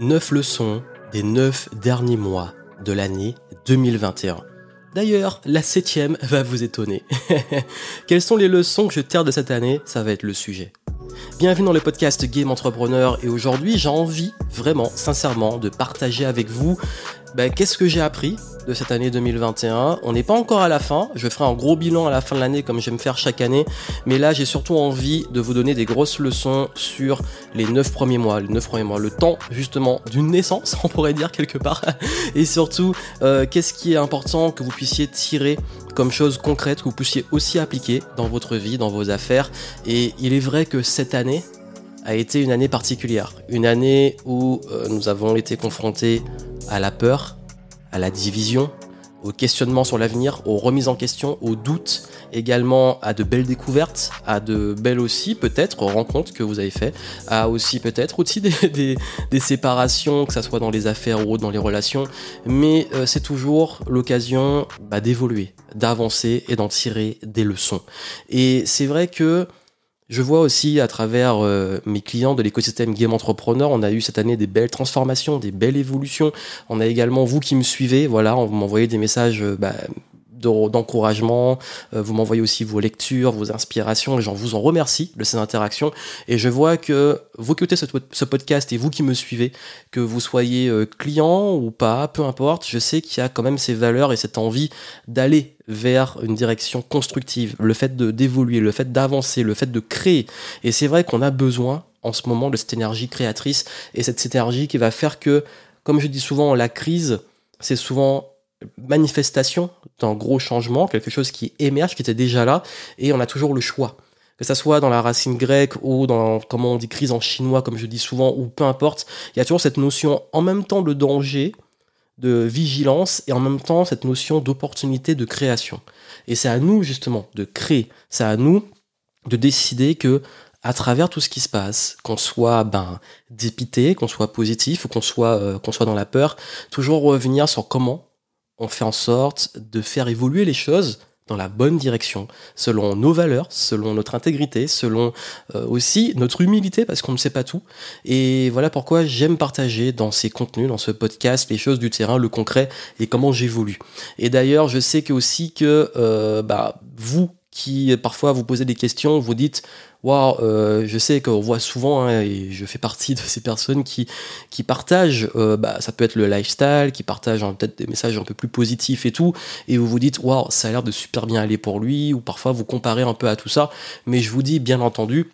9 leçons des 9 derniers mois de l'année 2021. D'ailleurs, la septième va vous étonner. Quelles sont les leçons que je tire de cette année? Ça va être le sujet. Bienvenue dans le podcast Game Entrepreneur et aujourd'hui j'ai envie vraiment, sincèrement, de partager avec vous ben, qu'est-ce que j'ai appris? De cette année 2021. On n'est pas encore à la fin. Je ferai un gros bilan à la fin de l'année comme j'aime faire chaque année. Mais là, j'ai surtout envie de vous donner des grosses leçons sur les 9 premiers mois. Les 9 premiers mois, le temps justement d'une naissance, on pourrait dire quelque part. Et surtout, euh, qu'est-ce qui est important que vous puissiez tirer comme chose concrète que vous puissiez aussi appliquer dans votre vie, dans vos affaires. Et il est vrai que cette année, a été une année particulière, une année où euh, nous avons été confrontés à la peur, à la division, au questionnement sur l'avenir, aux remises en question, aux doutes, également à de belles découvertes, à de belles aussi peut-être rencontres que vous avez fait, à aussi peut-être aussi des, des, séparations, que ce soit dans les affaires ou dans les relations, mais euh, c'est toujours l'occasion bah, d'évoluer, d'avancer et d'en tirer des leçons. Et c'est vrai que je vois aussi à travers euh, mes clients de l'écosystème Game Entrepreneur, on a eu cette année des belles transformations, des belles évolutions. On a également vous qui me suivez, voilà, vous m'envoyez des messages euh, bah, d'encouragement. Euh, vous m'envoyez aussi vos lectures, vos inspirations, et j'en vous en remercie de ces interactions. Et je vois que vous qui écoutez ce, podcast et vous qui me suivez, que vous soyez euh, client ou pas, peu importe, je sais qu'il y a quand même ces valeurs et cette envie d'aller vers une direction constructive, le fait d'évoluer, le fait d'avancer, le fait de créer. Et c'est vrai qu'on a besoin en ce moment de cette énergie créatrice et cette énergie qui va faire que, comme je dis souvent, la crise, c'est souvent manifestation d'un gros changement, quelque chose qui émerge, qui était déjà là, et on a toujours le choix. Que ça soit dans la racine grecque ou dans, comment on dit, crise en chinois, comme je dis souvent, ou peu importe, il y a toujours cette notion en même temps de danger, de vigilance, et en même temps cette notion d'opportunité de création. Et c'est à nous, justement, de créer. C'est à nous de décider que à travers tout ce qui se passe, qu'on soit ben dépité, qu'on soit positif ou qu'on soit euh, qu'on soit dans la peur, toujours revenir sur comment on fait en sorte de faire évoluer les choses dans la bonne direction, selon nos valeurs, selon notre intégrité, selon euh, aussi notre humilité, parce qu'on ne sait pas tout. Et voilà pourquoi j'aime partager dans ces contenus, dans ce podcast, les choses du terrain, le concret et comment j'évolue. Et d'ailleurs, je sais que aussi que euh, bah, vous qui parfois vous posez des questions, vous dites waouh, euh, je sais qu'on voit souvent, hein, et je fais partie de ces personnes qui, qui partagent, euh, bah, ça peut être le lifestyle, qui partagent hein, peut-être des messages un peu plus positifs et tout, et vous vous dites, waouh, ça a l'air de super bien aller pour lui, ou parfois vous comparez un peu à tout ça, mais je vous dis, bien entendu,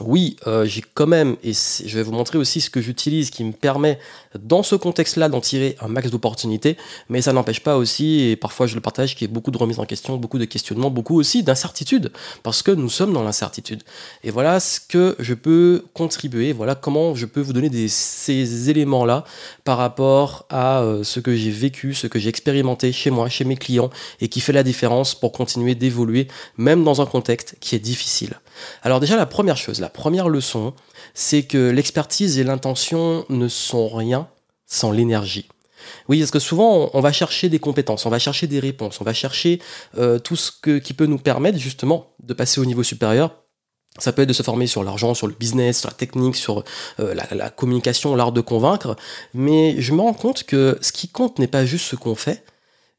oui, euh, j'ai quand même, et je vais vous montrer aussi ce que j'utilise qui me permet dans ce contexte-là d'en tirer un max d'opportunités, mais ça n'empêche pas aussi, et parfois je le partage, qu'il y ait beaucoup de remises en question, beaucoup de questionnements, beaucoup aussi d'incertitudes, parce que nous sommes dans l'incertitude. Et voilà ce que je peux contribuer, voilà comment je peux vous donner ces éléments-là par rapport à euh, ce que j'ai vécu, ce que j'ai expérimenté chez moi, chez mes clients, et qui fait la différence pour continuer d'évoluer, même dans un contexte qui est difficile. Alors déjà, la première chose, la première leçon, c'est que l'expertise et l'intention ne sont rien sans l'énergie. Oui, parce que souvent, on va chercher des compétences, on va chercher des réponses, on va chercher euh, tout ce qui peut nous permettre justement de passer au niveau supérieur. Ça peut être de se former sur l'argent, sur le business, sur la technique, sur euh, la, la, communication, l'art de convaincre. Mais je me rends compte que ce qui compte n'est pas juste ce qu'on fait,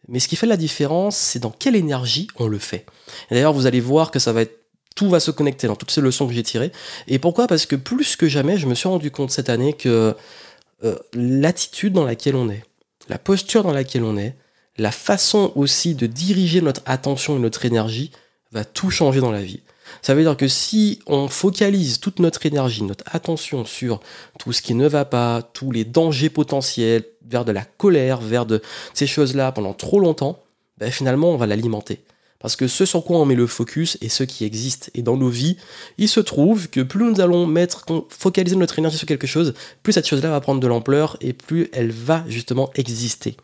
mais ce qui fait la différence, c'est dans quelle énergie on le fait. D'ailleurs, vous allez voir que ça va être tout va se connecter dans toutes ces leçons que j'ai tirées. Et pourquoi? Parce que plus que jamais, je me suis rendu compte cette année que euh, l'attitude dans laquelle on est, la posture dans laquelle on est, la façon aussi de diriger notre attention et notre énergie va tout changer dans la vie. Ça veut dire que si on focalise toute notre énergie, notre attention sur tout ce qui ne va pas, tous les dangers potentiels, vers de la colère, vers de ces choses-là pendant trop longtemps, ben finalement on va l'alimenter. Parce que ce sur quoi on met le focus est ce qui existe. Et dans nos vies, il se trouve que plus nous allons mettre, focaliser notre énergie sur quelque chose, plus cette chose-là va prendre de l'ampleur et plus elle va justement exister.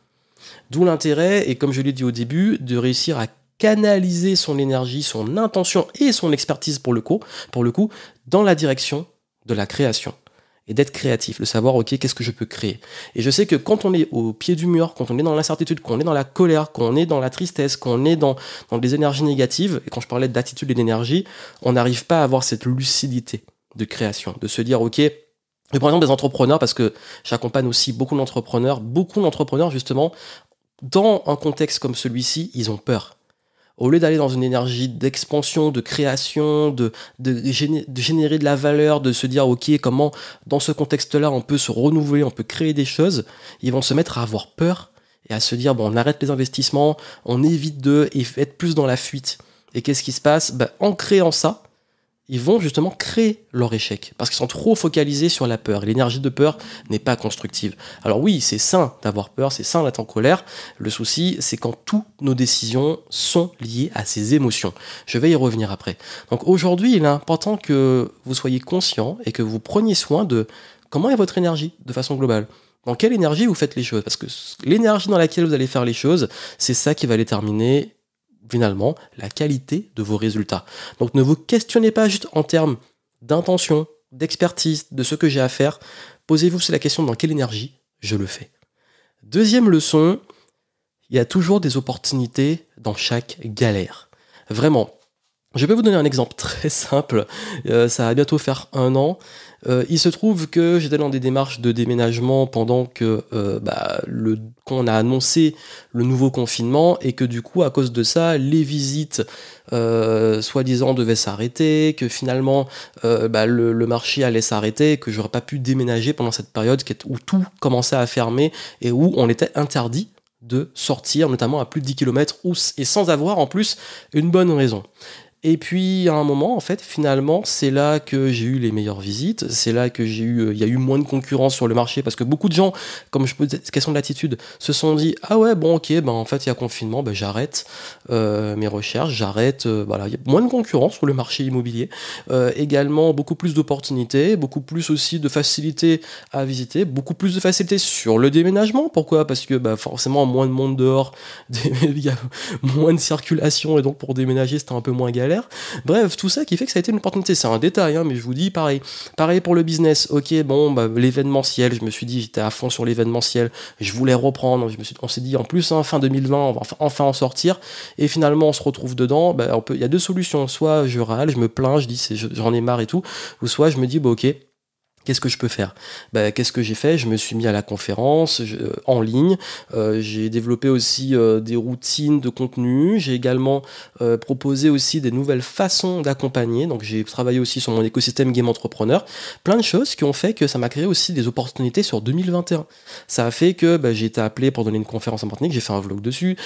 D'où l'intérêt, et comme je l'ai dit au début, de réussir à canaliser son énergie, son intention et son expertise pour le coup, pour le coup dans la direction de la création et d'être créatif, de savoir, ok, qu'est-ce que je peux créer. Et je sais que quand on est au pied du mur, quand on est dans l'incertitude, quand on est dans la colère, quand on est dans la tristesse, quand on est dans, dans des énergies négatives, et quand je parlais d'attitude et d'énergie, on n'arrive pas à avoir cette lucidité de création, de se dire, ok, Je prends exemple des entrepreneurs parce que j'accompagne aussi beaucoup d'entrepreneurs. Beaucoup d'entrepreneurs, justement, dans un contexte comme celui-ci, ils ont peur. Au lieu d'aller dans une énergie d'expansion, de création, de, générer de la valeur, de se dire, OK, comment dans ce contexte-là on peut se renouveler, on peut créer des choses, ils vont se mettre à avoir peur et à se dire, bon, on arrête les investissements, on évite de, et être plus dans la fuite. Et qu'est-ce qui se passe? Ben, En créant ça, ils vont justement créer leur échec parce qu'ils sont trop focalisés sur la peur. L'énergie de peur n'est pas constructive. Alors oui, c'est sain d'avoir peur, c'est sain d'être en colère. Le souci, c'est quand toutes nos décisions sont liées à ces émotions. Je vais y revenir après. Donc aujourd'hui, il est important que vous soyez conscient et que vous preniez soin de comment est votre énergie de façon globale. Dans quelle énergie vous faites les choses? Parce que l'énergie dans laquelle vous allez faire les choses, c'est ça qui va déterminer finalement la qualité de vos résultats. Donc ne vous questionnez pas juste en termes d'intention, d'expertise, de ce que j'ai à faire. Posez-vous la question dans quelle énergie je le fais. Deuxième leçon, il y a toujours des opportunités dans chaque galère. Vraiment. Je vais vous donner un exemple très simple. Euh, ça va bientôt faire un an. Euh, il se trouve que j'étais dans des démarches de déménagement pendant que euh, bah, le qu'on a annoncé le nouveau confinement et que du coup à cause de ça les visites euh, soi-disant devaient s'arrêter, que finalement bah, le, marché allait s'arrêter, que j'aurais pas pu déménager pendant cette période où tout commençait à fermer et où on était interdit de sortir, notamment à plus de 10 km, et sans avoir en plus une bonne raison. Et puis à un moment, en fait, finalement, c'est là que j'ai eu les meilleures visites. C'est là que j'ai eu, euh, il y a eu moins de concurrence sur le marché parce que beaucoup de gens, comme je pose cette question de l'attitude, se sont dit ah ouais bon ok ben en fait il y a confinement, ben j'arrête euh, mes recherches, j'arrête. Euh, voilà, il y a moins de concurrence sur le marché immobilier. également beaucoup plus d'opportunités, beaucoup plus aussi de facilité à visiter, beaucoup plus de facilité sur le déménagement. Pourquoi? Parce que bah, forcément moins de monde dehors, il y a moins de circulation et donc pour déménager c'était un peu moins galère. Bref, tout ça qui fait que ça a été une opportunité. C'est un détail, hein, mais je vous dis pareil. Pareil pour le business. Ok, bon, bah, l'événementiel, je me suis dit, j'étais à fond sur l'événementiel. Je voulais reprendre. On s'est dit, en plus, hein, fin 2020, on va enfin en sortir. Et finalement, on se retrouve dedans. Bah, il y a deux solutions. Soit je râle, je me plains, je dis, j'en ai marre et tout. Ou soit je me dis, bah, ok Qu'est-ce que je peux faire? Ben, Qu'est-ce que j'ai fait? Je me suis mis à la conférence euh, en ligne. Euh, j'ai développé aussi euh, des routines de contenu. J'ai également proposé aussi des nouvelles façons d'accompagner. Donc j'ai travaillé aussi sur mon écosystème Game Entrepreneur. Plein de choses qui ont fait que ça m'a créé aussi des opportunités sur 2021. Ça a fait que ben, j'ai été appelé pour donner une conférence en Martinique. J'ai fait un vlog dessus.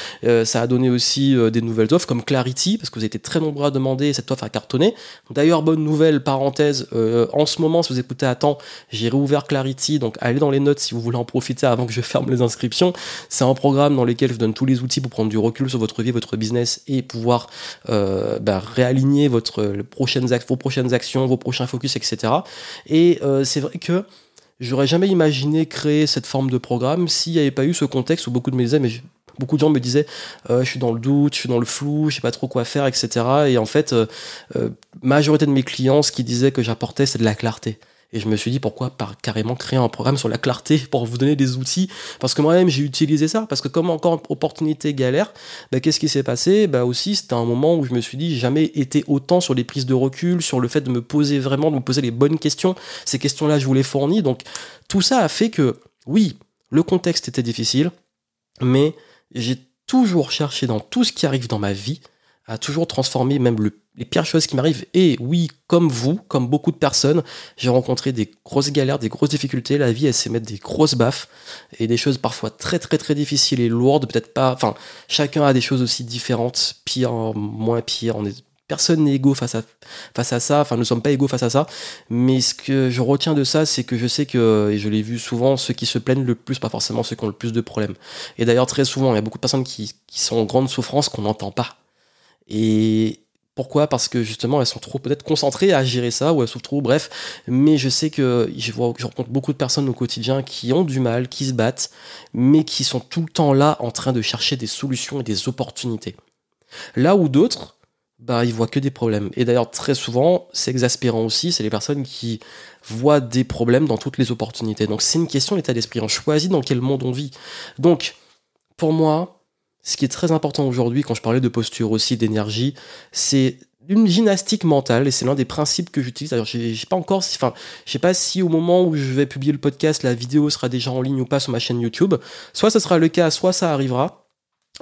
ça a donné aussi des nouvelles offres comme Clarity parce que vous avez été très nombreux à demander cette offre à cartonner. D'ailleurs, bonne nouvelle, parenthèse, en ce moment, si vous écoutez à temps, j'ai réouvert Clarity, donc allez dans les notes si vous voulez en profiter avant que je ferme les inscriptions. C'est un programme dans lequel je donne tous les outils pour prendre du recul sur votre vie, votre business et pouvoir euh, bah, réaligner vos prochaines actions, vos prochains focus, etc. Et euh, c'est vrai que j'aurais jamais imaginé créer cette forme de programme s'il n'y avait pas eu ce contexte où beaucoup de mes amis, beaucoup de gens me disaient euh, je suis dans le doute, je suis dans le flou, je sais pas trop quoi faire, etc. Et en fait, majorité de mes clients, ce qu'ils disaient que j'apportais, c'est de la clarté. Et je me suis dit pourquoi pas carrément créer un programme sur la clarté pour vous donner des outils? Parce que moi-même j'ai utilisé ça. Parce que comme encore opportunité galère, bah, qu'est-ce qui s'est passé? Bah aussi c'était un moment où je me suis dit jamais été autant sur les prises de recul, sur le fait de me poser vraiment, de me poser les bonnes questions. Ces questions-là je vous les fournis. Donc tout ça a fait que oui, le contexte était difficile, mais j'ai toujours cherché dans tout ce qui arrive dans ma vie à toujours transformer même les pires choses qui m'arrivent. Et oui, comme vous, comme beaucoup de personnes, j'ai rencontré des grosses galères, des grosses difficultés. La vie, elle sait mettre des grosses baffes et des choses parfois très très très difficiles et lourdes. Peut-être pas. Enfin, chacun a des choses aussi différentes, pire, moins pire. On est personne n'est égaux face à, face à ça, enfin nous ne sommes pas égaux face à ça, mais ce que je retiens de ça, c'est que je sais que, et je l'ai vu souvent, ceux qui se plaignent le plus, pas forcément ceux qui ont le plus de problèmes. Et d'ailleurs très souvent, il y a beaucoup de personnes qui sont en grande souffrance qu'on n'entend pas. Et pourquoi? Parce que justement, elles sont trop peut-être concentrées à gérer ça, ou elles souffrent trop, bref. Mais je sais que je, vois, je rencontre beaucoup de personnes au quotidien qui ont du mal, qui se battent, mais qui sont tout le temps là en train de chercher des solutions et des opportunités. Là où d'autres, bah, ils voient que des problèmes. Et d'ailleurs, très souvent, c'est exaspérant aussi, c'est les personnes qui voient des problèmes dans toutes les opportunités. Donc c'est une question d'état d'esprit. On choisit dans quel monde on vit. Donc, pour moi, ce qui est très important aujourd'hui, quand je parlais de posture aussi, d'énergie, c'est une gymnastique mentale et c'est l'un des principes que j'utilise. Alors, j'ai pas encore, enfin, je sais pas si au moment où je vais publier le podcast, la vidéo sera déjà en ligne ou pas sur ma chaîne YouTube. Soit ce sera le cas, soit ça arrivera.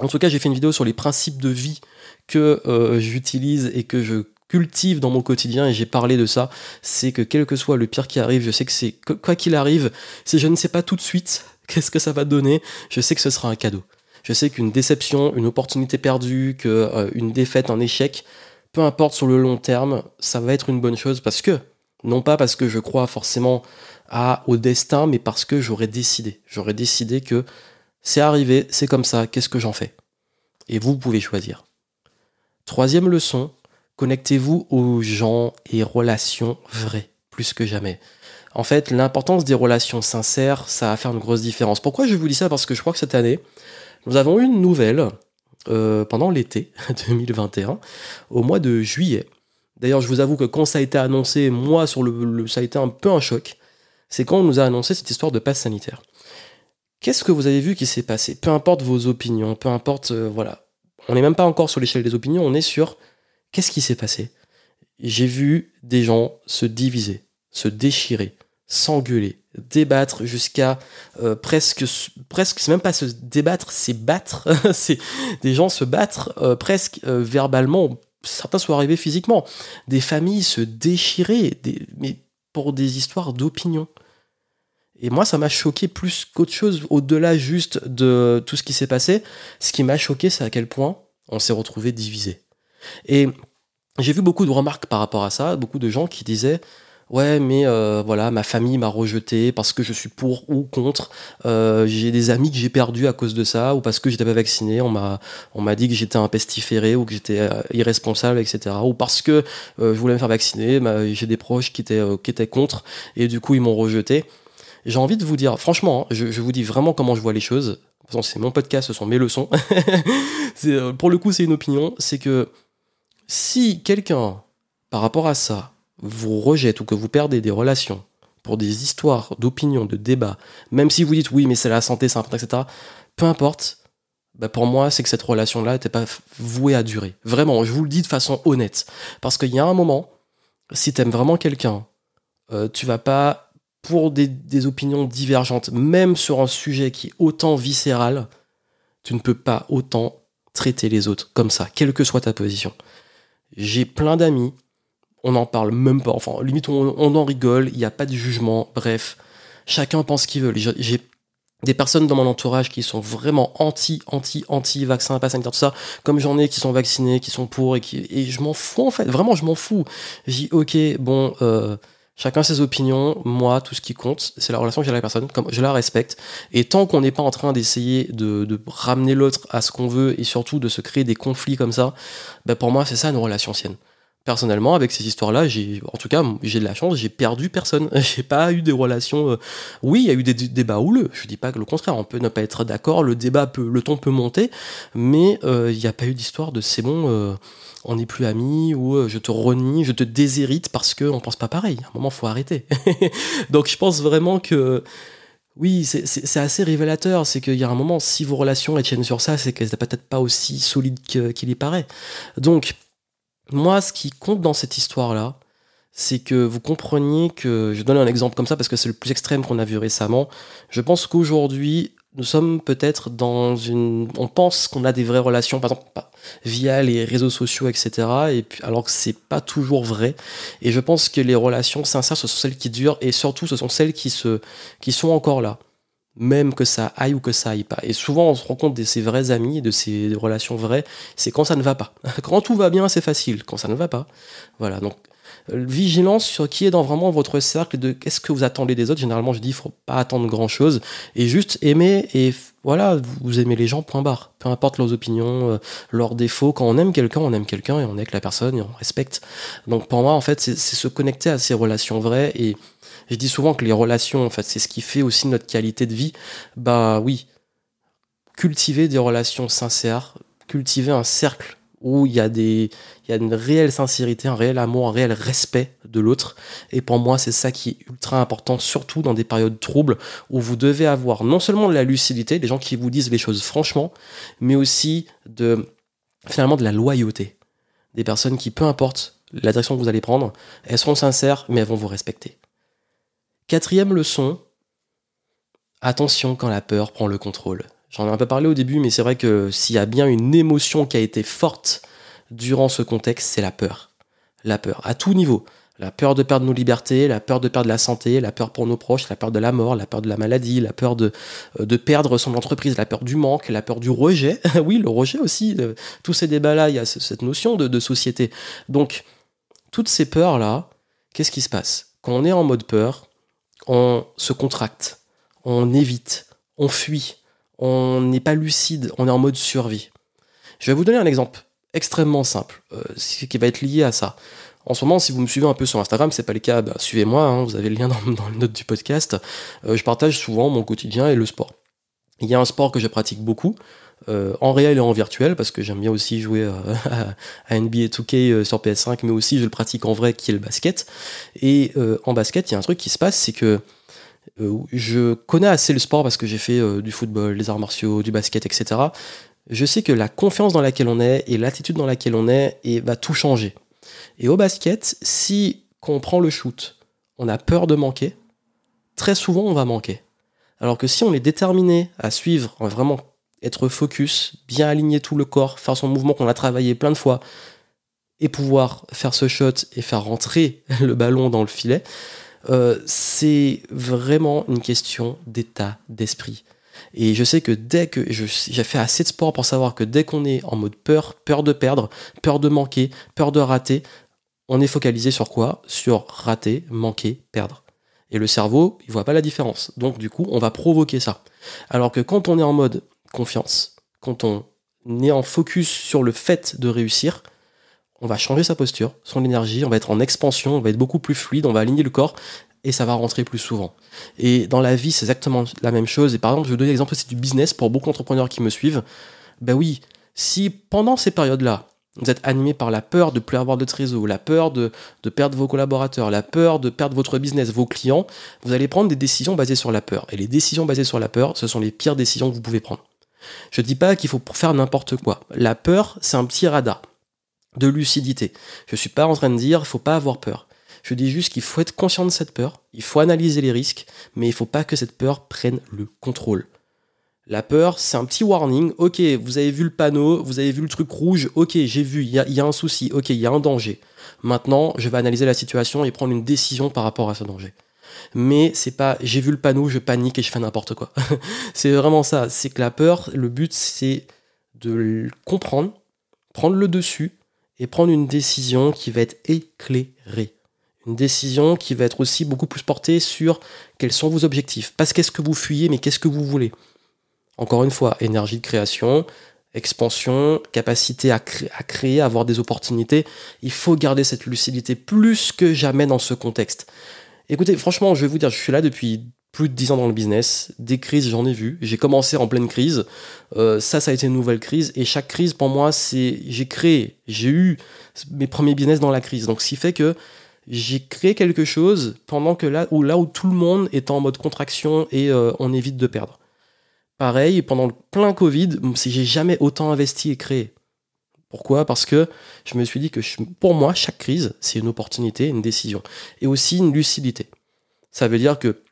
En tout cas, j'ai fait une vidéo sur les principes de vie que euh, j'utilise et que je cultive dans mon quotidien et j'ai parlé de ça, c'est que quel que soit le pire qui arrive, je sais que c'est quoi qu'il arrive, si je ne sais pas tout de suite qu'est-ce que ça va donner, je sais que ce sera un cadeau. Je sais qu'une déception, une opportunité perdue, que euh, une défaite, un échec, peu importe sur le long terme, ça va être une bonne chose parce que non pas parce que je crois forcément à au destin, mais parce que j'aurais décidé. J'aurais décidé que c'est arrivé, c'est comme ça, qu'est-ce que j'en fais? Et vous pouvez choisir. Troisième leçon, connectez-vous aux gens et relations vraies, plus que jamais. En fait, l'importance des relations sincères, ça va faire une grosse différence. Pourquoi je vous dis ça? Parce que je crois que cette année, nous avons eu une nouvelle euh, pendant l'été 2021, au mois de juillet. D'ailleurs, je vous avoue que quand ça a été annoncé, moi, sur le, ça a été un peu un choc. C'est quand on nous a annoncé cette histoire de passe sanitaire. Qu'est-ce que vous avez vu qui s'est passé? Peu importe vos opinions, peu importe, euh, voilà. On n'est même pas encore sur l'échelle des opinions, on est sur qu'est-ce qui s'est passé? J'ai vu des gens se diviser, se déchirer, s'engueuler, débattre jusqu'à euh, presque presque c'est même pas se débattre c'est battre. C'est des gens se battre euh, presque euh, verbalement. Certains sont arrivés physiquement. Des familles se déchirer mais pour des histoires d'opinion. Et moi ça m'a choqué plus qu'autre chose au-delà juste de tout ce qui s'est passé. Ce qui m'a choqué c'est à quel point on s'est retrouvé divisé et j'ai vu beaucoup de remarques par rapport à ça beaucoup de gens qui disaient ouais mais euh, voilà ma famille m'a rejeté parce que je suis pour ou contre. Euh, j'ai des amis que j'ai perdus à cause de ça ou parce que j'étais pas vacciné. On m'a on m'a dit que j'étais un pestiféré ou que j'étais euh, irresponsable etc ou parce que je voulais me faire vacciner bah, j'ai des proches qui étaient qui étaient contre et du coup ils m'ont rejeté. J'ai envie de vous dire franchement hein, je, je, vous dis vraiment comment je vois les choses. C'est mon podcast ce sont mes leçons. Pour le coup c'est une opinion. C'est que si quelqu'un par rapport à ça vous rejette ou que vous perdez des relations pour des histoires d'opinion, de débat, même si vous dites oui, mais c'est la santé, c'est important, etc., peu importe, bah pour moi, c'est que cette relation-là n'était pas vouée à durer. Vraiment, je vous le dis de façon honnête. Parce qu'il y a un moment, si tu aimes vraiment quelqu'un, euh, tu vas pas, pour des, des, opinions divergentes, même sur un sujet qui est autant viscéral, tu ne peux pas autant traiter les autres comme ça, quelle que soit ta position. J'ai plein d'amis on n'en parle même pas. Enfin, limite, on, en rigole, il n'y a pas de jugement. Bref, chacun pense ce qu'il veut. J'ai des personnes dans mon entourage qui sont vraiment anti, anti, anti vaccin, pas sanitaire, tout ça, comme j'en ai qui sont vaccinés, qui sont pour, et, qui, et je m'en fous en fait, vraiment je m'en fous. J'ai ok, bon, euh, chacun ses opinions, moi, tout ce qui compte, c'est la relation que j'ai avec la personne, comme je la respecte, et tant qu'on n'est pas en train d'essayer de, ramener l'autre à ce qu'on veut, et surtout de se créer des conflits comme ça, ben pour moi c'est ça une relation sienne personnellement, avec ces histoires-là, j'ai, en tout cas, j'ai de la chance, j'ai perdu personne. J'ai pas eu des relations. Euh, oui, il y a eu des, débats houleux. Je dis pas que le contraire. On peut ne pas être d'accord. Le débat peut, le ton peut monter, mais euh, il n'y a pas eu d'histoire de c'est bon. Euh, on n'est plus amis ou je te renie, je te déshérite parce que on pense pas pareil. À un moment, faut arrêter. Donc, je pense vraiment que oui, c'est assez révélateur. C'est qu'il y a un moment, si vos relations elles tiennent sur ça, c'est qu'elles sont peut-être pas aussi solides qu'il y paraît. Donc, moi, ce qui compte dans cette histoire-là, c'est que vous compreniez que, je donne un exemple comme ça parce que c'est le plus extrême qu'on a vu récemment, je pense qu'aujourd'hui, nous sommes peut-être dans une... On pense qu'on a des vraies relations, par exemple, via les réseaux sociaux, etc. Et puis, alors que c'est pas toujours vrai. Et je pense que les relations sincères, ce sont celles qui durent et surtout, ce sont celles qui, se... qui sont encore là même que ça aille ou que ça aille pas. Et souvent, on se rend compte de ses vrais amis, de ses relations vraies, c'est quand ça ne va pas. Quand tout va bien, c'est facile. Quand ça ne va pas, voilà. Donc, euh, vigilance sur qui est dans vraiment votre cercle de qu'est-ce que vous attendez des autres. Généralement, je dis, faut pas attendre grand chose et juste aimer et voilà, vous aimez les gens, point barre. Peu importe leurs opinions, euh, leurs défauts. Quand on aime quelqu'un, on aime quelqu'un et on est avec la personne et on respecte. Donc, pour moi, en fait, c'est se connecter à ces relations vraies et je dis souvent que les relations, en fait, c'est ce qui fait aussi notre qualité de vie. Bah oui, cultiver des relations sincères, cultiver un cercle où il y a des il y a une réelle sincérité, un réel amour, un réel respect de l'autre et pour moi c'est ça qui est ultra important surtout dans des périodes troubles où vous devez avoir non seulement de la lucidité, des gens qui vous disent les choses franchement, mais aussi de finalement de la loyauté Des personnes qui, peu importe la direction que vous allez prendre, elles seront sincères, mais elles vont vous respecter. Quatrième leçon, attention quand la peur prend le contrôle. J'en ai un peu parlé au début, mais c'est vrai que s'il y a bien une émotion qui a été forte durant ce contexte, c'est la peur. La peur, à tout niveau. La peur de perdre nos libertés, la peur de perdre la santé, la peur pour nos proches, la peur de la mort, la peur de la maladie, la peur de, euh, de perdre son entreprise, la peur du manque, la peur du rejet. oui, le rejet aussi. tous ces débats-là, il y a cette notion de société. Donc, toutes ces peurs-là, qu'est-ce qui se passe? Quand on est en mode peur, on se contracte, on évite, on fuit, on n'est pas lucide, on est en mode survie. Je vais vous donner un exemple extrêmement simple, euh, qui va être lié à ça. En ce moment, si vous me suivez un peu sur Instagram, c'est pas le cas, bah, suivez-moi, hein, vous avez le lien dans, dans les notes du podcast. Euh, je partage souvent mon quotidien et le sport. Il y a un sport que je pratique beaucoup, euh, en réel et en virtuel, parce que j'aime bien aussi jouer euh, à, NBA 2K sur PS5, mais aussi je le pratique en vrai, qui est le basket. Et en basket, il y a un truc qui se passe, c'est que je connais assez le sport parce que j'ai fait du football, des arts martiaux, du basket, etc. Je sais que la confiance dans laquelle on est et l'attitude dans laquelle on est et va tout changer. Et au basket, si quand on prend le shoot, on a peur de manquer, très souvent on va manquer. Alors que si on est déterminé à suivre, vraiment être focus, bien aligner tout le corps, faire son mouvement qu'on a travaillé plein de fois, et pouvoir faire ce shot et faire rentrer le ballon dans le filet, euh, c'est vraiment une question d'état d'esprit. Et je sais que dès que j'ai fait assez de sport pour savoir que dès qu'on est en mode peur, peur de perdre, peur de manquer, peur de rater, on est focalisé sur quoi? Sur rater, manquer, perdre. Et le cerveau, il voit pas la différence. Donc du coup, on va provoquer ça. Alors que quand on est en mode confiance, quand on est en focus sur le fait de réussir, on va changer sa posture, son énergie, on va être en expansion, on va être beaucoup plus fluide, on va aligner le corps et ça va rentrer plus souvent. Et dans la vie, c'est exactement la même chose. Et par exemple, je vais donner l'exemple, c'est du business pour beaucoup d'entrepreneurs qui me suivent. Ben oui, si pendant ces périodes-là, vous êtes animé par la peur de ne plus avoir de trésor, la peur de, perdre vos collaborateurs, la peur de perdre votre business, vos clients. Vous allez prendre des décisions basées sur la peur. Et les décisions basées sur la peur, ce sont les pires décisions que vous pouvez prendre. Je ne dis pas qu'il faut faire n'importe quoi. La peur, c'est un petit radar de lucidité. Je ne suis pas en train de dire faut pas avoir peur. Je dis juste qu'il faut être conscient de cette peur, il faut analyser les risques, mais il ne faut pas que cette peur prenne le contrôle. La peur, c'est un petit warning. Ok, vous avez vu le panneau, vous avez vu le truc rouge. Ok, j'ai vu, il y a, un souci. Ok, il y a un danger. Maintenant, je vais analyser la situation et prendre une décision par rapport à ce danger. Mais c'est pas j'ai vu le panneau, je panique et je fais n'importe quoi. c'est vraiment ça. C'est que la peur, le but, c'est de comprendre, prendre le dessus et prendre une décision qui va être éclairée. Une décision qui va être aussi beaucoup plus portée sur quels sont vos objectifs. Pas qu'est-ce que vous fuyez, mais qu'est-ce que vous voulez. Encore une fois, énergie de création, expansion, capacité à, créer, à avoir des opportunités. Il faut garder cette lucidité plus que jamais dans ce contexte. Écoutez, franchement, je vais vous dire, je suis là depuis plus de 10 ans dans le business. Des crises, j'en ai vu. J'ai commencé en pleine crise. Euh, ça, ça a été une nouvelle crise. Et chaque crise, pour moi, c'est j'ai créé, j'ai eu mes premiers business dans la crise. Donc, ce qui fait que j'ai créé quelque chose pendant que là où, là où tout le monde est en mode contraction et euh, on évite de perdre. Pareil, pendant le plein Covid, j'ai jamais autant investi et créé. Pourquoi? Parce que je me suis dit que pour moi, chaque crise, c'est une opportunité, une décision. Et aussi une lucidité. Ça veut dire que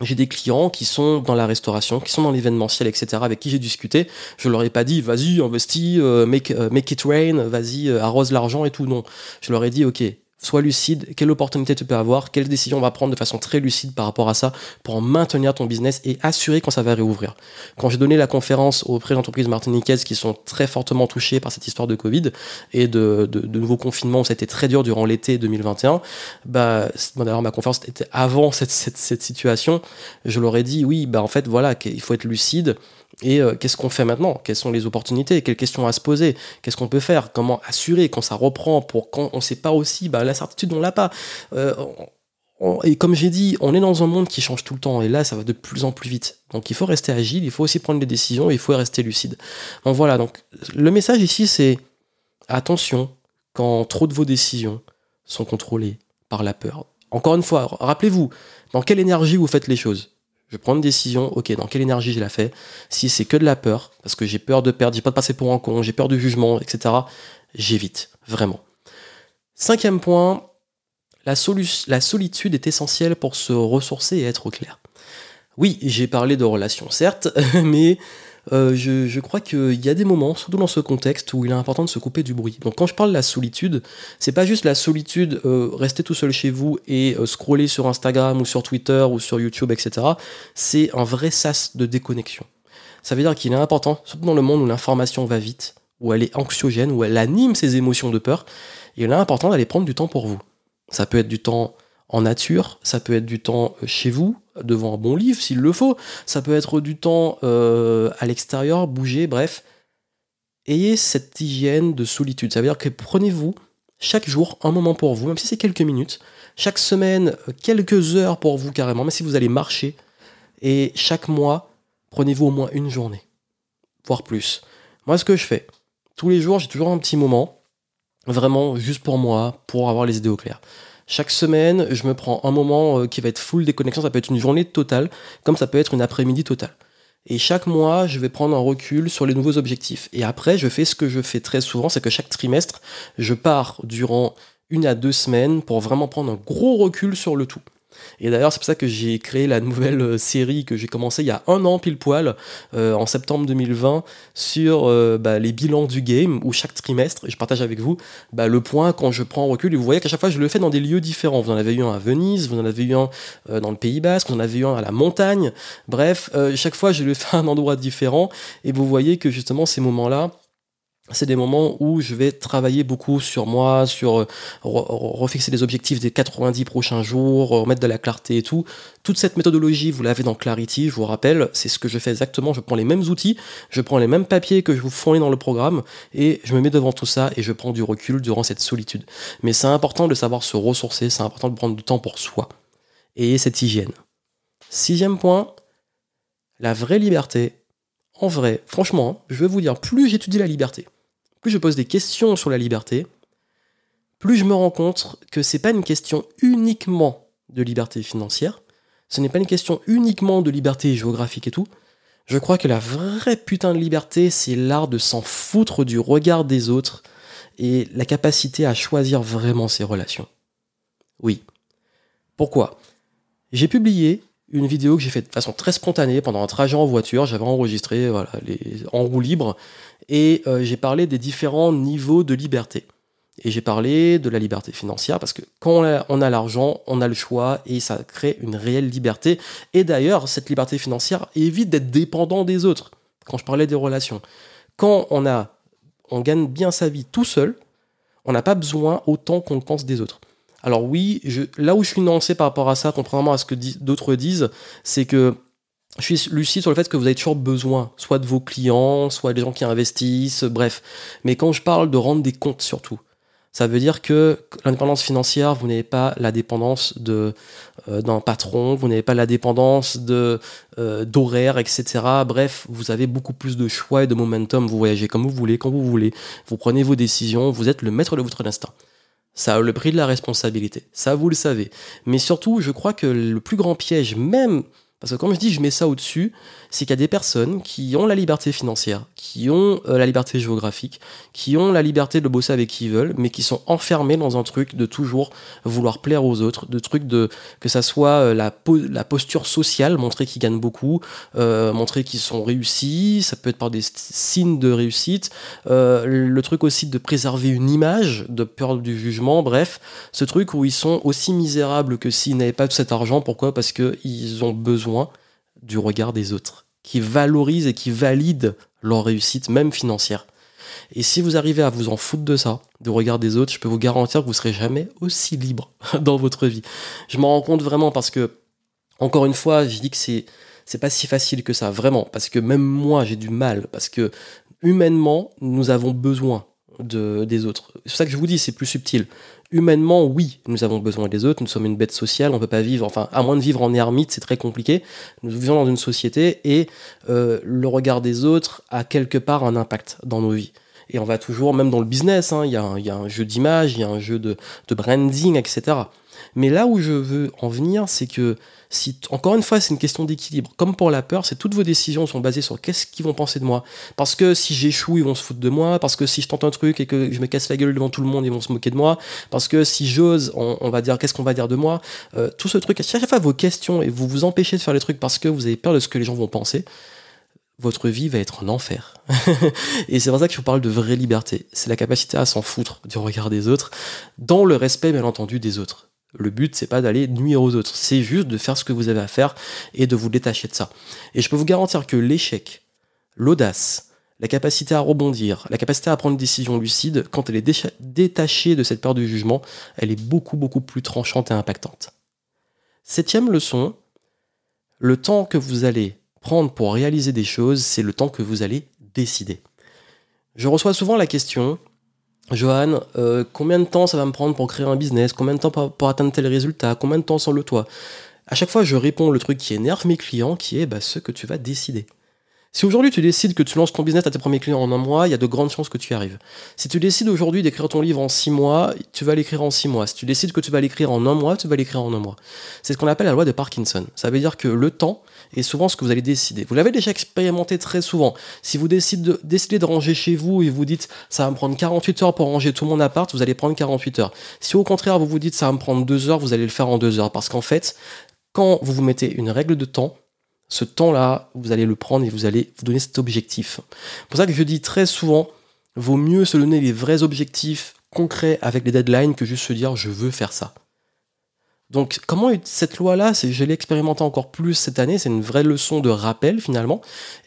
j'ai des clients qui sont dans la restauration, qui sont dans l'événementiel, etc., avec qui j'ai discuté. Je leur ai pas dit, vas-y, investis, euh, make, euh, make it rain, vas-y, euh, arrose l'argent et tout. Non. Je leur ai dit, ok, sois lucide, quelle opportunité tu peux avoir, quelle décision on va prendre de façon très lucide par rapport à ça pour maintenir ton business et assurer quand ça va réouvrir. Quand j'ai donné la conférence auprès d'entreprises martiniquaises qui sont très fortement touchées par cette histoire de Covid et de, de, nouveaux confinements où ça a été très dur durant l'été 2021, bah, d'ailleurs ma conférence était avant cette, cette, cette situation, je leur ai dit oui, bah en fait voilà, il faut être lucide, et euh, qu'est-ce qu'on fait maintenant? Quelles sont les opportunités? Quelles questions à se poser? Qu'est-ce qu'on peut faire? Comment assurer quand ça reprend Pour quand on ne sait pas aussi, bah, l'incertitude, on l'a pas. Euh, et comme j'ai dit, on est dans un monde qui change tout le temps. Et là, ça va de plus en plus vite. Donc il faut rester agile, il faut aussi prendre des décisions, il faut rester lucide. Donc voilà, donc le message ici, c'est attention quand trop de vos décisions sont contrôlées par la peur. Encore une fois, rappelez-vous, dans quelle énergie vous faites les choses? Je prends une décision, ok, dans quelle énergie je la fais? Si c'est que de la peur, parce que j'ai peur de perdre, j'ai pas de passer pour un con, j'ai peur du jugement, etc., j'évite, vraiment. Cinquième point, la, la solitude est essentielle pour se ressourcer et être au clair. Oui, j'ai parlé de relations, certes, mais euh, je, crois qu'il y a des moments, surtout dans ce contexte, où il est important de se couper du bruit. Donc quand je parle de la solitude, c'est pas juste la solitude, euh, rester tout seul chez vous et euh, scroller sur Instagram ou sur Twitter ou sur YouTube, etc. C'est un vrai sas de déconnexion. Ça veut dire qu'il est important, surtout dans le monde où l'information va vite, où elle est anxiogène, où elle anime ses émotions de peur, il est important d'aller prendre du temps pour vous. Ça peut être du temps en nature, ça peut être du temps chez vous, devant un bon livre s'il le faut, ça peut être du temps euh, à l'extérieur, bouger, bref. Ayez cette hygiène de solitude. Ça veut dire que prenez-vous chaque jour un moment pour vous, même si c'est quelques minutes, chaque semaine quelques heures pour vous carrément, même si vous allez marcher, et chaque mois, prenez-vous au moins une journée, voire plus. Moi, ce que je fais, tous les jours, j'ai toujours un petit moment, vraiment juste pour moi, pour avoir les idées au clair. Chaque semaine, je me prends un moment euh, qui va être full déconnexion. Ça peut être une journée totale, comme ça peut être une après-midi totale. Et chaque mois, je vais prendre un recul sur les nouveaux objectifs. Et après, je fais ce que je fais très souvent, c'est que chaque trimestre, je pars durant une à deux semaines pour vraiment prendre un gros recul sur le tout. Et d'ailleurs, c'est pour ça que j'ai créé la nouvelle euh, série que j'ai commencé il y a un an pile poil, euh, en septembre 2020, sur euh, bah, les bilans du game, où chaque trimestre, je partage avec vous bah, le point quand je prends recul. Et vous voyez qu'à chaque fois, je le fais dans des lieux différents. Vous en avez eu un à Venise, vous en avez eu un dans le Pays Basque, vous en avez eu un à la montagne. Bref, chaque fois, je le fais à un endroit différent. Et vous voyez que justement, ces moments-là, c'est des moments où je vais travailler beaucoup sur moi, sur euh, refixer les objectifs des 90 prochains jours, remettre de la clarté et tout. Toute cette méthodologie, vous l'avez dans Clarity, je vous rappelle, c'est ce que je fais exactement. Je prends les mêmes outils, je prends les mêmes papiers que je vous fournis dans le programme et je me mets devant tout ça et je prends du recul durant cette solitude. Mais c'est important de savoir se ressourcer, c'est important de prendre du temps pour soi et cette hygiène. Sixième point, la vraie liberté. En vrai, franchement, je vais vous dire, plus j'étudie la liberté, plus je pose des questions sur la liberté, plus je me rends compte que c'est pas une question uniquement de liberté financière, ce n'est pas une question uniquement de liberté géographique et tout. Je crois que la vraie putain de liberté, c'est l'art de s'en foutre du regard des autres et la capacité à choisir vraiment ses relations. Oui. Pourquoi? J'ai publié une vidéo que j'ai faite de façon très spontanée pendant un trajet en voiture. J'avais enregistré voilà, les, en roue libre et euh, j'ai parlé des différents niveaux de liberté. Et j'ai parlé de la liberté financière parce que quand on a, l'argent, on a le choix et ça crée une réelle liberté. Et d'ailleurs, cette liberté financière évite d'être dépendant des autres. Quand je parlais des relations, quand on a, on gagne bien sa vie tout seul, on n'a pas besoin autant qu'on le pense des autres. Alors oui, là où je suis nuancé par rapport à ça, contrairement à ce que d'autres disent, c'est que je suis lucide sur le fait que vous avez toujours besoin, soit de vos clients, soit des gens qui investissent, bref. Mais quand je parle de rendre des comptes surtout, ça veut dire que l'indépendance financière, vous n'avez pas la dépendance euh, d'un patron, vous n'avez pas la dépendance de euh, etc. Bref, vous avez beaucoup plus de choix et de momentum. Vous voyagez comme vous voulez, quand vous voulez. Vous prenez vos décisions. Vous êtes le maître de votre instinct. Ça a le prix de la responsabilité. Ça, vous le savez. Mais surtout, je crois que le plus grand piège, même parce que comme je dis, je mets ça au-dessus, c'est qu'il y a des personnes qui ont la liberté financière, qui ont euh, la liberté géographique, qui ont la liberté de bosser avec qui ils veulent, mais qui sont enfermés dans un truc de toujours vouloir plaire aux autres, de trucs de que ça soit euh, la, posture sociale, montrer qu'ils gagnent beaucoup, euh, montrer qu'ils sont réussis, ça peut être par des signes de réussite, le truc aussi de préserver une image, de peur du jugement, bref, ce truc où ils sont aussi misérables que s'ils n'avaient pas tout cet argent, pourquoi? Parce qu'ils ont besoin du regard des autres, qui valorisent et qui valident leur réussite, même financière. Et si vous arrivez à vous en foutre de ça, du regard des autres, je peux vous garantir que vous serez jamais aussi libre dans votre vie. Je m'en rends compte vraiment parce que, encore une fois, je dis que c'est c'est pas si facile que ça, vraiment, parce que même moi j'ai du mal, parce que humainement nous avons besoin de, des autres. C'est ça que je vous dis, c'est plus subtil humainement, oui, nous avons besoin des autres, nous sommes une bête sociale, on ne peut pas vivre, enfin, à moins de vivre en ermite, c'est très compliqué. Nous vivons dans une société et euh, le regard des autres a quelque part un impact dans nos vies. Et on va toujours, même dans le business, hein, il y, a un jeu d'image, il y a un jeu de, branding, etc. Mais là où je veux en venir, c'est que si, encore une fois, c'est une question d'équilibre. Comme pour la peur, c'est toutes vos décisions sont basées sur qu'est-ce qu'ils vont penser de moi. Parce que si j'échoue, ils vont se foutre de moi. Parce que si je tente un truc et que je me casse la gueule devant tout le monde, ils vont se moquer de moi. Parce que si j'ose, on, va dire qu'est-ce qu'on va dire de moi? Euh, tout ce truc, à chaque fois vos questions et vous vous empêchez de faire les trucs parce que vous avez peur de ce que les gens vont penser votre vie va être un enfer. et c'est pour ça que je vous parle de vraie liberté. C'est la capacité à s'en foutre du regard des autres, dans le respect, bien entendu, des autres. Le but, c'est pas d'aller nuire aux autres, c'est juste de faire ce que vous avez à faire et de vous détacher de ça. Et je peux vous garantir que l'échec, l'audace, la capacité à rebondir, la capacité à prendre une décision lucide, quand elle est détachée de cette peur du jugement, elle est beaucoup, beaucoup plus tranchante et impactante. Septième leçon, le temps que vous allez pour réaliser des choses, c'est le temps que vous allez décider. Je reçois souvent la question, Johan, euh, combien de temps ça va me prendre pour créer un business? Combien de temps pour, atteindre tel résultat? Combien de temps sans le toit À chaque fois, je réponds le truc qui énerve mes clients, qui est bah, ce que tu vas décider. Si aujourd'hui tu décides que tu lances ton business à tes premiers clients en un mois, il y a de grandes chances que tu y arrives. Si tu décides aujourd'hui d'écrire ton livre en six mois, tu vas l'écrire en six mois. Si tu décides que tu vas l'écrire en un mois, tu vas l'écrire en un mois. C'est ce qu'on appelle la loi de Parkinson. Ça veut dire que le temps est souvent ce que vous allez décider. Vous l'avez déjà expérimenté très souvent. Si vous décidez de, ranger chez vous et vous dites ça va me prendre 48 heures pour ranger tout mon appart, vous allez prendre 48 heures. Si au contraire vous vous dites ça va me prendre deux heures, vous allez le faire en deux heures. Parce qu'en fait, quand vous vous mettez une règle de temps, ce temps-là, vous allez le prendre et vous allez vous donner cet objectif. C'est pour ça que je dis très souvent, vaut mieux se donner les vrais objectifs concrets avec les deadlines que juste se dire je veux faire ça. Donc comment cette loi-là, je l'ai expérimenté encore plus cette année, c'est une vraie leçon de rappel finalement.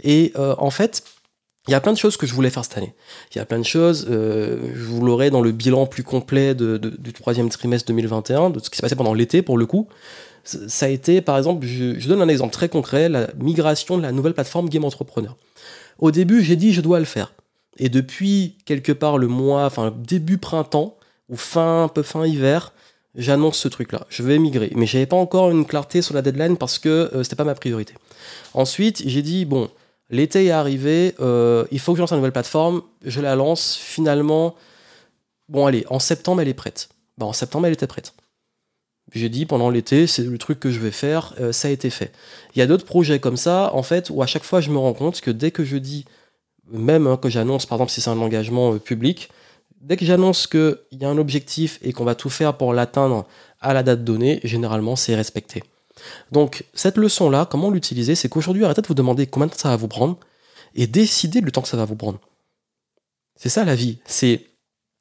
Et euh, en fait, il y a plein de choses que je voulais faire cette année. Il y a plein de choses, euh, je vous l'aurai dans le bilan plus complet du troisième trimestre 2021, de ce qui s'est passé pendant l'été pour le coup ça a été, par exemple, je, donne un exemple très concret, la migration de la nouvelle plateforme Game Entrepreneur. Au début, j'ai dit je dois le faire. Et depuis quelque part le mois, enfin début printemps, ou fin, un fin hiver, j'annonce ce truc-là. Je vais migrer. Mais j'avais pas encore une clarté sur la deadline parce que euh, c'était pas ma priorité. Ensuite, j'ai dit, bon, l'été est arrivé, euh, il faut que je lance une nouvelle plateforme, je la lance, finalement, bon allez, en septembre elle est prête. En septembre elle était prête. J'ai dit pendant l'été, c'est le truc que je vais faire, euh, ça a été fait. Il y a d'autres projets comme ça, en fait, où à chaque fois je me rends compte que dès que je dis, même hein, que j'annonce, par exemple si c'est un engagement euh, public, dès que j'annonce qu'il y a un objectif et qu'on va tout faire pour l'atteindre à la date donnée, généralement c'est respecté. Donc cette leçon-là, comment l'utiliser C'est qu'aujourd'hui, arrêtez de vous demander combien de temps ça va vous prendre et décidez le temps que ça va vous prendre. C'est ça la vie. C'est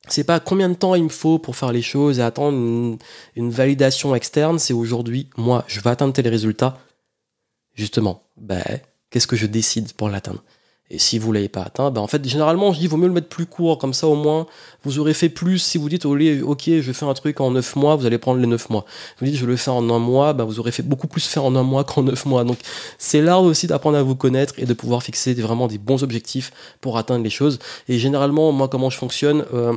c'est pas combien de temps il me faut pour faire les choses et attendre une, validation externe, c'est aujourd'hui, moi, je vais atteindre tel résultat. Justement, ben, qu'est-ce que je décide pour l'atteindre? Et si vous l'avez pas atteint, ben en fait, généralement, je dis, vaut mieux le mettre plus court, comme ça au moins, vous aurez fait plus. Si vous dites, ok, je fais un truc en 9 mois, vous allez prendre les 9 mois. Vous dites, je le fais en un mois, ben vous aurez fait beaucoup plus faire en un mois qu'en 9 mois. Donc, c'est l'art aussi d'apprendre à vous connaître et de pouvoir fixer vraiment des bons objectifs pour atteindre les choses. Et généralement, moi, comment je fonctionne, euh,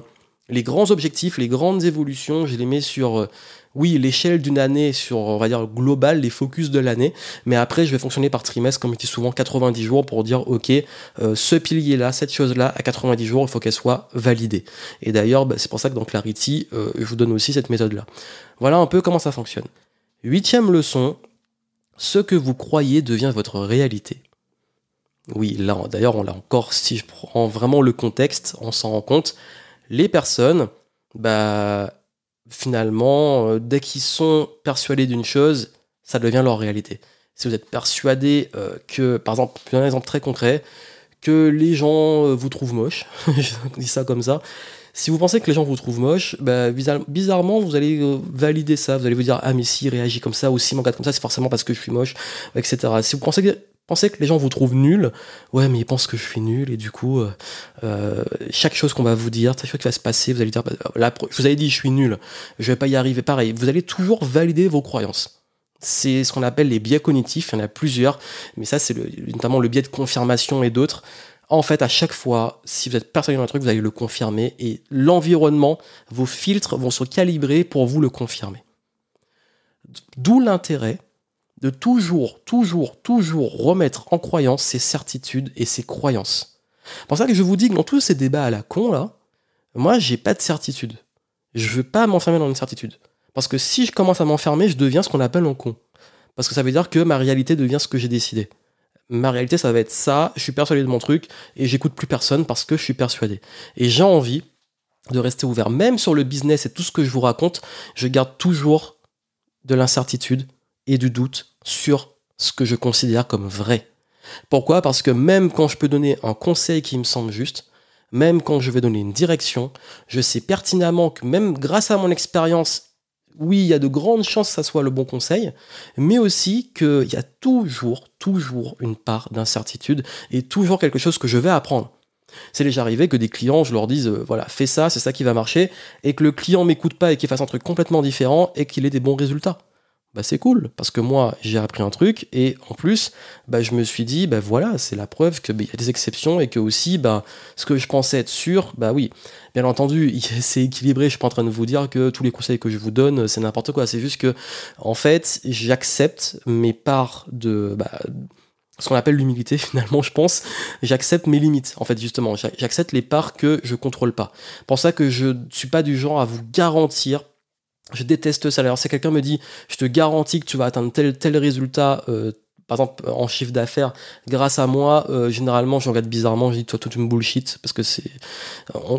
les grands objectifs, les grandes évolutions, je les mets sur, euh, oui, l'échelle d'une année, sur, on va dire, global, les focus de l'année. Mais après, je vais fonctionner par trimestre, comme je dis souvent, 90 jours pour dire, OK, euh, ce pilier-là, cette chose-là, à 90 jours, il faut qu'elle soit validée. Et d'ailleurs, bah, c'est pour ça que dans Clarity, euh, je vous donne aussi cette méthode-là. Voilà un peu comment ça fonctionne. Huitième leçon, ce que vous croyez devient votre réalité. Oui, là, d'ailleurs, on l'a encore, si je prends vraiment le contexte, on s'en rend compte les personnes, bah, finalement, euh, dès qu'ils sont persuadés d'une chose, ça devient leur réalité. Si vous êtes persuadé euh, que, par exemple, un exemple très concret, que les gens euh, vous trouvent moche, je dis ça comme ça, si vous pensez que les gens vous trouvent moche, bah, bizarrement, vous allez valider ça. Vous allez vous dire, ah, mais s'il réagit comme ça, ou s'il m'engage comme ça, c'est forcément parce que je suis moche, etc. Si vous pensez que pensez que les gens vous trouvent nul, ouais, mais ils pensent que je suis nul, et du coup, euh, euh, chaque chose qu'on va vous dire, chaque chose qui va se passer, vous allez dire, bah, je vous avais dit, je suis nul, je vais pas y arriver. Pareil, vous allez toujours valider vos croyances. C'est ce qu'on appelle les biais cognitifs, il y en a plusieurs, mais ça, c'est notamment le biais de confirmation et d'autres. En fait, à chaque fois, si vous êtes persuadé d'un truc, vous allez le confirmer, et l'environnement, vos filtres vont se calibrer pour vous le confirmer. D'où l'intérêt de toujours, toujours, toujours remettre en croyance ses certitudes et ses croyances. C'est pour ça que je vous dis que dans tous ces débats à la con, là, moi, j'ai pas de certitude. Je veux pas m'enfermer dans une certitude. Parce que si je commence à m'enfermer, je deviens ce qu'on appelle un con. Parce que ça veut dire que ma réalité devient ce que j'ai décidé. Ma réalité, ça va être ça, je suis persuadé de mon truc, et j'écoute plus personne parce que je suis persuadé. Et j'ai envie de rester ouvert. Même sur le business et tout ce que je vous raconte, je garde toujours de l'incertitude et du doute sur ce que je considère comme vrai. Pourquoi? Parce que même quand je peux donner un conseil qui me semble juste, même quand je vais donner une direction, je sais pertinemment que même grâce à mon expérience, oui, il y a de grandes chances que ça soit le bon conseil, mais aussi qu'il y a toujours, toujours une part d'incertitude et toujours quelque chose que je vais apprendre. C'est déjà arrivé que des clients, je leur dise, euh, voilà, fais ça, c'est ça qui va marcher, et que le client m'écoute pas et qu'il fasse un truc complètement différent et qu'il ait des bons résultats bah c'est cool parce que moi j'ai appris un truc et en plus bah, je me suis dit bah voilà c'est la preuve qu'il bah, y a des exceptions et que aussi bah ce que je pensais être sûr bah oui. Bien entendu c'est équilibré je suis pas en train de vous dire que tous les conseils que je vous donne c'est n'importe quoi c'est juste que en fait j'accepte mes parts de bah, ce qu'on appelle l'humilité finalement je pense. J'accepte mes limites en fait justement. J'accepte les parts que je contrôle pas. Pour ça que je suis pas du genre à vous garantir je déteste ça. Alors, si quelqu'un me dit, je te garantis que tu vas atteindre tel, tel résultat euh, par exemple en chiffre d'affaires grâce à moi euh, généralement je regarde bizarrement je dis toi toute une bullshit parce que c'est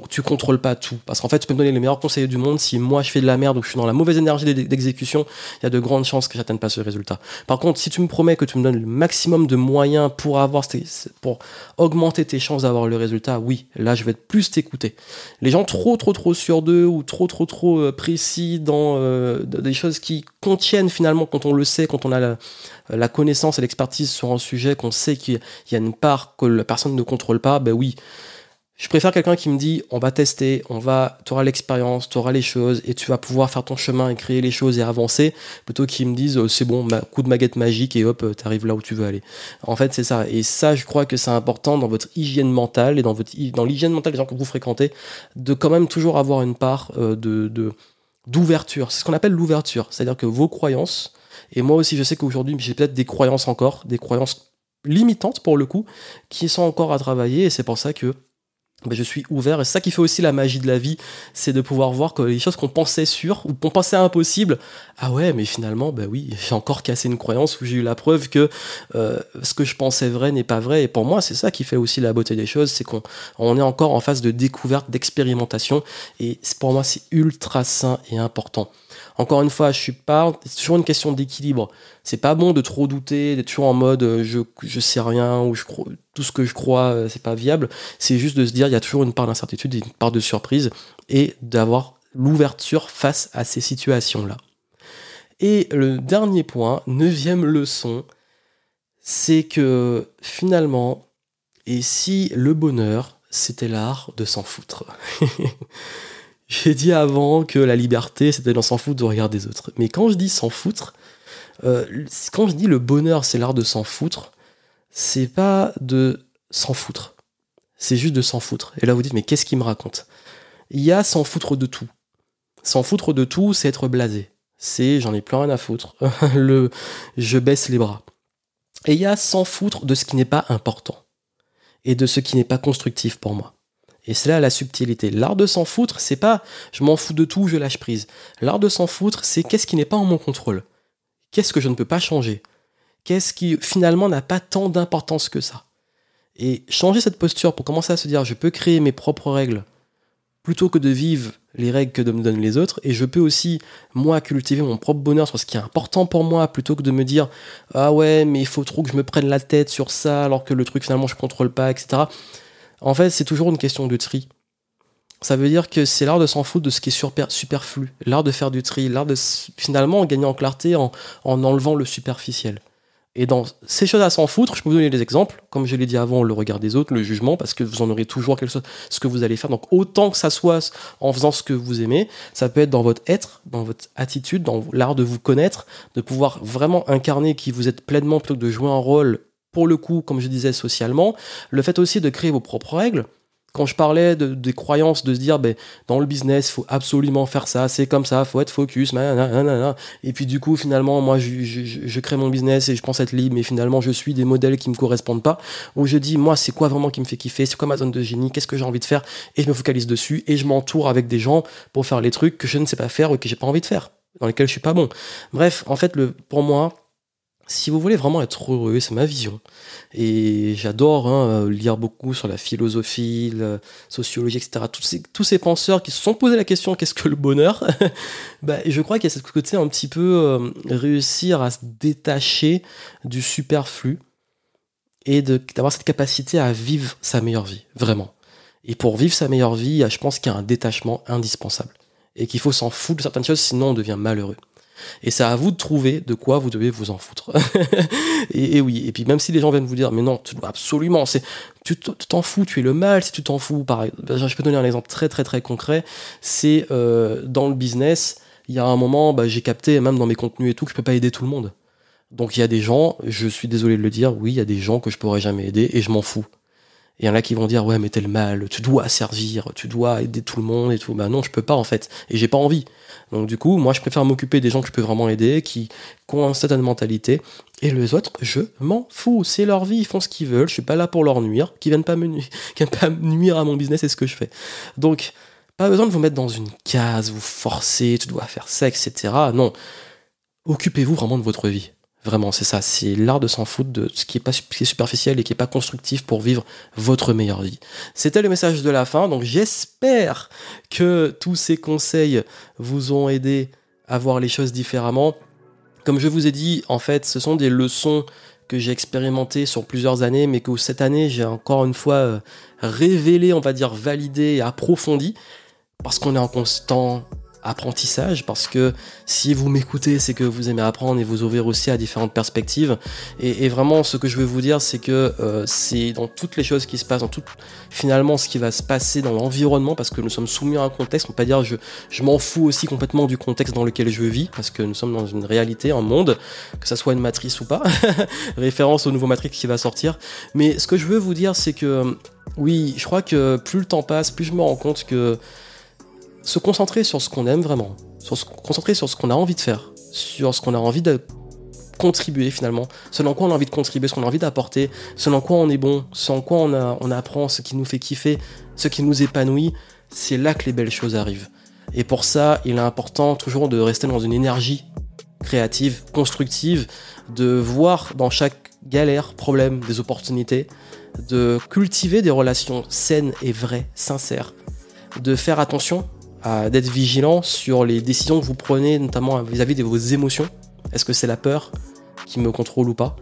tu contrôles pas tout. Parce qu'en fait tu peux me donner les meilleurs conseils du monde. Si moi je fais de la merde ou je suis dans la mauvaise énergie d'exécution il y a de grandes chances que j'atteigne pas ce résultat. Par contre si tu me promets que tu me donnes le maximum de moyens pour avoir pour augmenter tes chances d'avoir le résultat oui là je vais plus t'écouter. Les gens trop trop trop sûrs d'eux ou trop trop trop euh, précis dans euh, des choses qui contiennent finalement quand on le sait quand on a la, connaissance et l'expertise sur un sujet qu'on sait qu'il y a une part que la personne ne contrôle pas, ben oui. Je préfère quelqu'un qui me dit on va tester, on va, tu auras l'expérience, tu auras les choses et tu vas pouvoir faire ton chemin et créer les choses et avancer, plutôt qu'ils me disent c'est bon, coup de maguette magique et hop, tu arrives là où tu veux aller. En fait, c'est ça. Et ça, je crois que c'est important dans votre hygiène mentale et dans, votre, dans l'hygiène mentale des gens que vous fréquentez, de quand même toujours avoir une part euh, de, d'ouverture. C'est ce qu'on appelle l'ouverture. C'est-à-dire que vos croyances, et moi aussi, je sais qu'aujourd'hui, j'ai peut-être des croyances encore, des croyances limitantes pour le coup, qui sont encore à travailler. Et c'est pour ça que je suis ouvert. Et c'est ça qui fait aussi la magie de la vie, c'est de pouvoir voir que les choses qu'on pensait sûres ou qu'on pensait impossibles, ah ouais, mais finalement, ben oui, j'ai encore cassé une croyance où j'ai eu la preuve que euh, ce que je pensais vrai n'est pas vrai. Et pour moi, c'est ça qui fait aussi la beauté des choses, c'est qu'on on est encore en phase de découverte, d'expérimentation. Et pour moi, c'est ultra sain et important. Encore une fois, je suis pas. C'est toujours une question d'équilibre. C'est pas bon de trop douter, d'être toujours en mode euh, je, je sais rien ou je crois, tout ce que je crois euh, c'est pas viable. C'est juste de se dire il y a toujours une part d'incertitude, une part de surprise et d'avoir l'ouverture face à ces situations-là. Et le dernier point, neuvième leçon, c'est que finalement, et si le bonheur, c'était l'art de s'en foutre? J'ai dit avant que la liberté, c'était d'en s'en foutre de regarder des autres. Mais quand je dis s'en foutre, euh, quand je dis le bonheur, c'est l'art de s'en foutre, c'est pas de s'en foutre. C'est juste de s'en foutre. Et là, vous dites, mais qu'est-ce qu'il me raconte? Il y a s'en foutre de tout. S'en foutre de tout, c'est être blasé. C'est j'en ai plus rien à foutre. le je baisse les bras. Et il y a s'en foutre de ce qui n'est pas important. Et de ce qui n'est pas constructif pour moi. Et c'est là la subtilité. L'art de s'en foutre, c'est pas je m'en fous de tout, je lâche prise. L'art de s'en foutre, c'est qu'est-ce qui n'est pas en mon contrôle? Qu'est-ce que je ne peux pas changer? Qu'est-ce qui finalement n'a pas tant d'importance que ça? Et changer cette posture pour commencer à se dire je peux créer mes propres règles plutôt que de vivre les règles que me donnent les autres. Et je peux aussi, moi, cultiver mon propre bonheur sur ce qui est important pour moi, plutôt que de me dire Ah ouais, mais il faut trop que je me prenne la tête sur ça, alors que le truc finalement je contrôle pas, etc. En fait, c'est toujours une question de tri. Ça veut dire que c'est l'art de s'en foutre de ce qui est superflu, l'art de faire du tri, l'art de finalement gagner en clarté en, enlevant le superficiel. Et dans ces choses à s'en foutre, je peux vous donner des exemples. Comme je l'ai dit avant, le regard des autres, le jugement, parce que vous en aurez toujours quelque chose, ce que vous allez faire. Donc autant que ça soit en faisant ce que vous aimez, ça peut être dans votre être, dans votre attitude, dans l'art de vous connaître, de pouvoir vraiment incarner qui vous êtes pleinement plutôt que de jouer un rôle pour le coup, comme je disais, socialement, le fait aussi de créer vos propres règles. Quand je parlais de, des croyances, de se dire, ben, dans le business, faut absolument faire ça, c'est comme ça, faut être focus, et puis du coup, finalement, moi, je, crée mon business et je pense être libre, mais finalement, je suis des modèles qui me correspondent pas. Où je dis, moi, c'est quoi vraiment qui me fait kiffer, c'est quoi ma zone de génie, qu'est-ce que j'ai envie de faire, et je me focalise dessus, et je m'entoure avec des gens pour faire les trucs que je ne sais pas faire ou que j'ai pas envie de faire. dans lesquels je suis pas bon. Bref, en fait, le, pour moi, si vous voulez vraiment être heureux, c'est ma vision. Et j'adore hein, lire beaucoup sur la philosophie, la sociologie, etc. Tous ces, penseurs qui se sont posé la question qu'est-ce que le bonheur bah, Je crois qu'il y a ce côté un petit peu euh, réussir à se détacher du superflu et d'avoir cette capacité à vivre sa meilleure vie, vraiment. Et pour vivre sa meilleure vie, je pense qu'il y a un détachement indispensable. Et qu'il faut s'en foutre de certaines choses, sinon on devient malheureux. Et c'est à vous de trouver de quoi vous devez vous en foutre. et, oui, et puis même si les gens viennent vous dire, mais non, absolument, c'est, tu t'en fous, tu es le mal si tu t'en fous. Ben, je peux donner un exemple très très très concret. C'est euh, dans le business, il y a un moment, bah, j'ai capté, même dans mes contenus et tout, que je peux pas aider tout le monde. Donc il y a des gens, je suis désolé de le dire, oui, il y a des gens que je pourrais jamais aider et je m'en fous. Il y en a qui vont dire ouais mais t'es le mal, tu dois servir, tu dois aider tout le monde et tout. Bah non, je peux pas en fait, et j'ai pas envie. Donc du coup, moi je préfère m'occuper des gens que je peux vraiment aider, qui, ont une certaine mentalité, et les autres, je m'en fous. C'est leur vie, ils font ce qu'ils veulent. Je suis pas là pour leur nuire, qui viennent pas me nuire, viennent pas nuire à mon business et ce que je fais. Donc pas besoin de vous mettre dans une case, vous forcer, tu dois faire ça, etc. Non, occupez-vous vraiment de votre vie. Vraiment, c'est ça. C'est l'art de s'en foutre de ce qui est pas superficiel et qui est pas constructif pour vivre votre meilleure vie. C'était le message de la fin. Donc, j'espère que tous ces conseils vous ont aidé à voir les choses différemment. Comme je vous ai dit, en fait, ce sont des leçons que j'ai expérimentées sur plusieurs années, mais que cette année, j'ai encore une fois euh, révélé, on va dire, validé et approfondi parce qu'on est en constant apprentissage parce que si vous m'écoutez, c'est que vous aimez apprendre et vous ouvrir aussi à différentes perspectives. Et, vraiment, ce que je veux vous dire, c'est que euh, c'est dans toutes les choses qui se passent, dans tout finalement ce qui va se passer dans l'environnement, parce que nous sommes soumis à un contexte. On peut pas dire je, je m'en fous aussi complètement du contexte dans lequel je vis, parce que nous sommes dans une réalité, un monde, que ça soit une matrice ou pas. Référence au nouveau Matrix qui va sortir. Mais ce que je veux vous dire, c'est que oui, je crois que plus le temps passe, plus je me rends compte que se concentrer sur ce qu'on aime vraiment, sur se concentrer sur ce qu'on a envie de faire, sur ce qu'on a envie de contribuer finalement, dans quoi on a envie de contribuer, ce qu'on a envie d'apporter, dans quoi on est bon, en quoi on, a, on apprend, ce qui nous fait kiffer, ce qui nous épanouit, c'est là que les belles choses arrivent. Et pour ça, il est important toujours de rester dans une énergie créative, constructive, de voir dans chaque galère, problème, des opportunités, de cultiver des relations saines et vraies, sincères, de faire attention d'être vigilant sur les décisions que vous prenez, notamment vis-à-vis de vos émotions. Est-ce que c'est la peur qui me contrôle ou pas?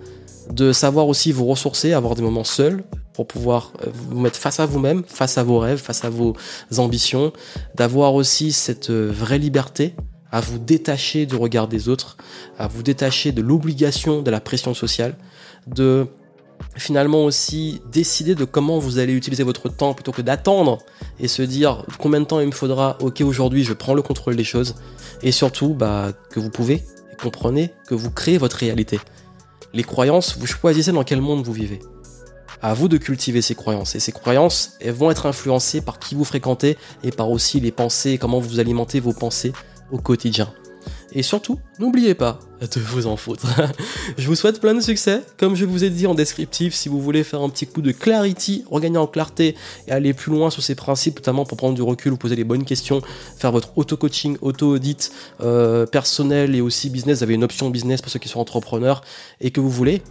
De savoir aussi vous ressourcer, avoir des moments seuls pour pouvoir euh, vous mettre face à vous-même, face à vos rêves, face à vos ambitions, d'avoir aussi cette euh, vraie liberté à vous détacher du regard des autres, à vous détacher de l'obligation de la pression sociale, de finalement aussi décider de comment vous allez utiliser votre temps plutôt que d'attendre et se dire combien de temps il me faudra, ok aujourd'hui je prends le contrôle des choses et surtout bah, que vous pouvez et comprenez que vous créez votre réalité. Les croyances, vous choisissez dans quel monde vous vivez. À vous de cultiver ces croyances et ces croyances elles vont être influencées par qui vous fréquentez et par aussi les pensées, comment vous alimentez vos pensées au quotidien. Et surtout, n'oubliez pas de vous en foutre. je vous souhaite plein de succès. Comme je vous ai dit en descriptif, si vous voulez faire un petit coup de clarity, regagner en clarté et aller plus loin sur ces principes, notamment pour prendre du recul, vous poser les bonnes questions, faire votre auto-coaching, auto-audit euh, personnel et aussi business, vous avez une option business pour ceux qui sont entrepreneurs et que vous voulez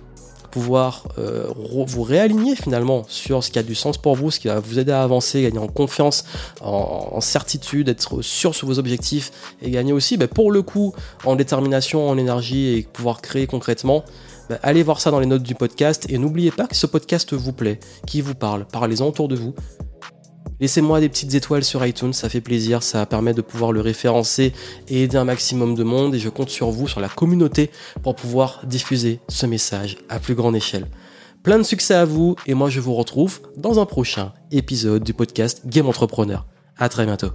pouvoir euh, vous réaligner finalement sur ce qui a du sens pour vous, ce qui va vous aider à avancer, gagner en confiance, en, certitude, être sûr sur vos objectifs et gagner aussi bah, pour le coup en détermination, en énergie et pouvoir créer concrètement. Bah, allez voir ça dans les notes du podcast et n'oubliez pas que ce podcast vous plaît, qui vous parle, parlez-en autour de vous. Laissez-moi des petites étoiles sur iTunes, ça fait plaisir, ça permet de pouvoir le référencer et aider un maximum de monde et je compte sur vous, sur la communauté pour pouvoir diffuser ce message à plus grande échelle. Plein de succès à vous et moi je vous retrouve dans un prochain épisode du podcast Game Entrepreneur. À très bientôt.